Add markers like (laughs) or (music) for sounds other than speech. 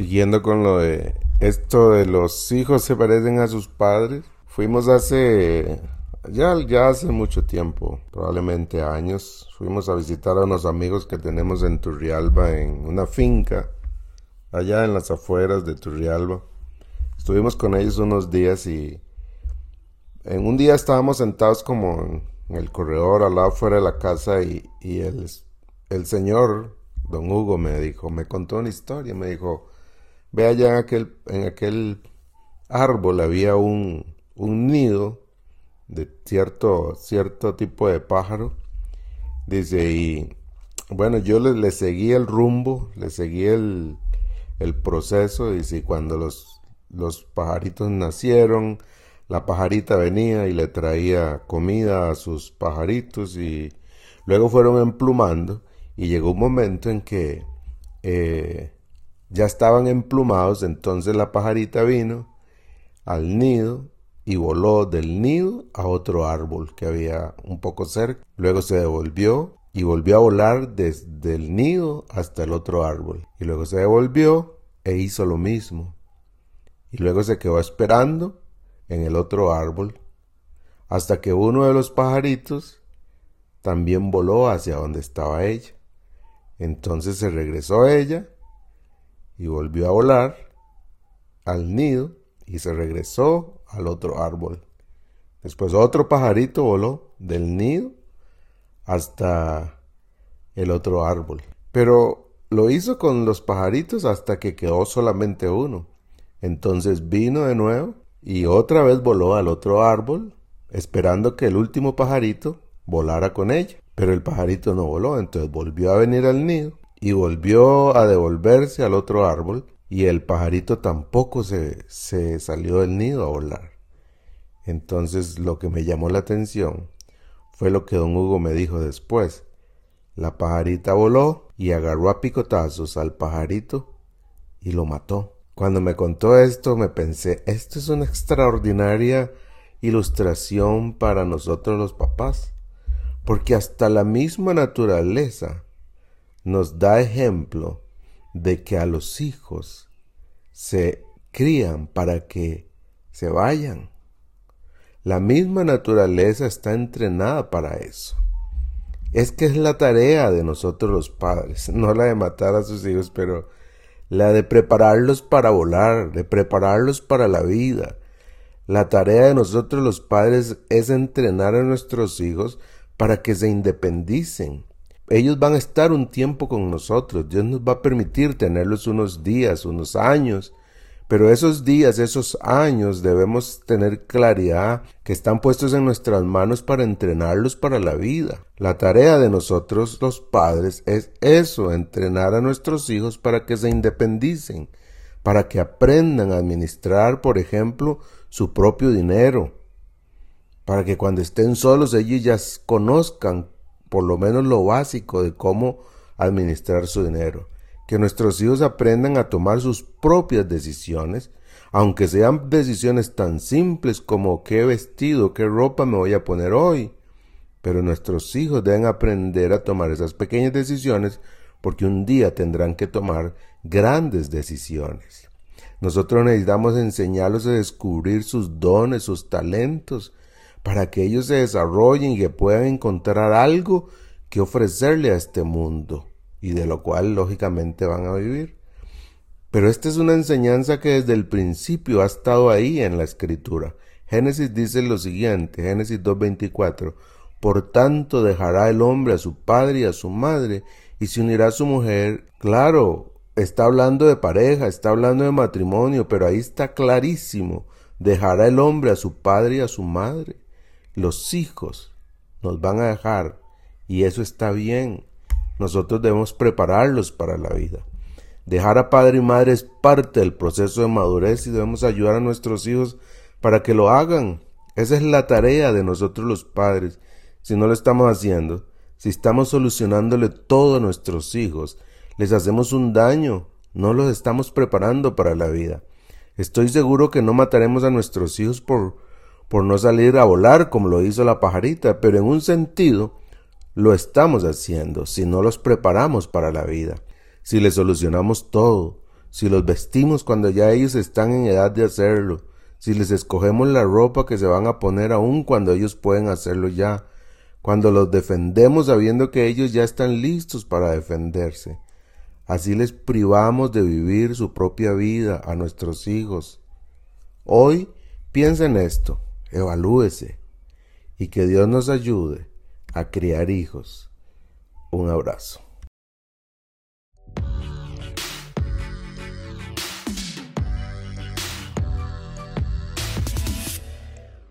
Siguiendo con lo de esto de los hijos se parecen a sus padres. Fuimos hace ya, ya hace mucho tiempo, probablemente años, fuimos a visitar a unos amigos que tenemos en Turrialba, en una finca, allá en las afueras de Turrialba. Estuvimos con ellos unos días y en un día estábamos sentados como en el corredor al lado fuera de la casa y, y el, el señor, don Hugo, me dijo, me contó una historia, me dijo, ve allá en aquel, árbol había un, nido de cierto, cierto tipo de pájaro. Dice, y bueno, yo le, le seguí el rumbo, le seguí el, proceso, dice, y cuando los, los pajaritos nacieron, la pajarita venía y le traía comida a sus pajaritos y luego fueron emplumando y llegó un momento en que eh, ya estaban emplumados, entonces la pajarita vino al nido y voló del nido a otro árbol que había un poco cerca. Luego se devolvió y volvió a volar desde el nido hasta el otro árbol. Y luego se devolvió e hizo lo mismo. Y luego se quedó esperando en el otro árbol hasta que uno de los pajaritos también voló hacia donde estaba ella. Entonces se regresó ella y volvió a volar al nido y se regresó al otro árbol. Después otro pajarito voló del nido hasta el otro árbol. Pero lo hizo con los pajaritos hasta que quedó solamente uno. Entonces vino de nuevo y otra vez voló al otro árbol, esperando que el último pajarito volara con ella. Pero el pajarito no voló, entonces volvió a venir al nido y volvió a devolverse al otro árbol y el pajarito tampoco se, se salió del nido a volar. Entonces lo que me llamó la atención fue lo que don Hugo me dijo después. La pajarita voló y agarró a picotazos al pajarito y lo mató. Cuando me contó esto me pensé, esto es una extraordinaria ilustración para nosotros los papás, porque hasta la misma naturaleza nos da ejemplo de que a los hijos se crían para que se vayan. La misma naturaleza está entrenada para eso. Es que es la tarea de nosotros los padres, (laughs) no la de matar a sus hijos, pero la de prepararlos para volar, de prepararlos para la vida. La tarea de nosotros los padres es entrenar a nuestros hijos para que se independicen, ellos van a estar un tiempo con nosotros. Dios nos va a permitir tenerlos unos días, unos años. Pero esos días, esos años debemos tener claridad que están puestos en nuestras manos para entrenarlos para la vida. La tarea de nosotros los padres es eso, entrenar a nuestros hijos para que se independicen, para que aprendan a administrar, por ejemplo, su propio dinero, para que cuando estén solos ellos ya conozcan por lo menos lo básico de cómo administrar su dinero. Que nuestros hijos aprendan a tomar sus propias decisiones, aunque sean decisiones tan simples como qué vestido, qué ropa me voy a poner hoy. Pero nuestros hijos deben aprender a tomar esas pequeñas decisiones porque un día tendrán que tomar grandes decisiones. Nosotros necesitamos enseñarlos a descubrir sus dones, sus talentos, para que ellos se desarrollen y que puedan encontrar algo que ofrecerle a este mundo y de lo cual lógicamente van a vivir. Pero esta es una enseñanza que desde el principio ha estado ahí en la escritura. Génesis dice lo siguiente, Génesis 2.24, Por tanto dejará el hombre a su padre y a su madre y se unirá a su mujer. Claro, está hablando de pareja, está hablando de matrimonio, pero ahí está clarísimo, dejará el hombre a su padre y a su madre los hijos nos van a dejar y eso está bien. Nosotros debemos prepararlos para la vida. Dejar a padre y madre es parte del proceso de madurez y debemos ayudar a nuestros hijos para que lo hagan. Esa es la tarea de nosotros los padres. Si no lo estamos haciendo, si estamos solucionándole todo a nuestros hijos, les hacemos un daño, no los estamos preparando para la vida. Estoy seguro que no mataremos a nuestros hijos por por no salir a volar como lo hizo la pajarita, pero en un sentido lo estamos haciendo si no los preparamos para la vida, si les solucionamos todo, si los vestimos cuando ya ellos están en edad de hacerlo, si les escogemos la ropa que se van a poner aún cuando ellos pueden hacerlo ya, cuando los defendemos sabiendo que ellos ya están listos para defenderse. Así les privamos de vivir su propia vida a nuestros hijos. Hoy piensa en esto, evalúese y que Dios nos ayude a criar hijos. Un abrazo.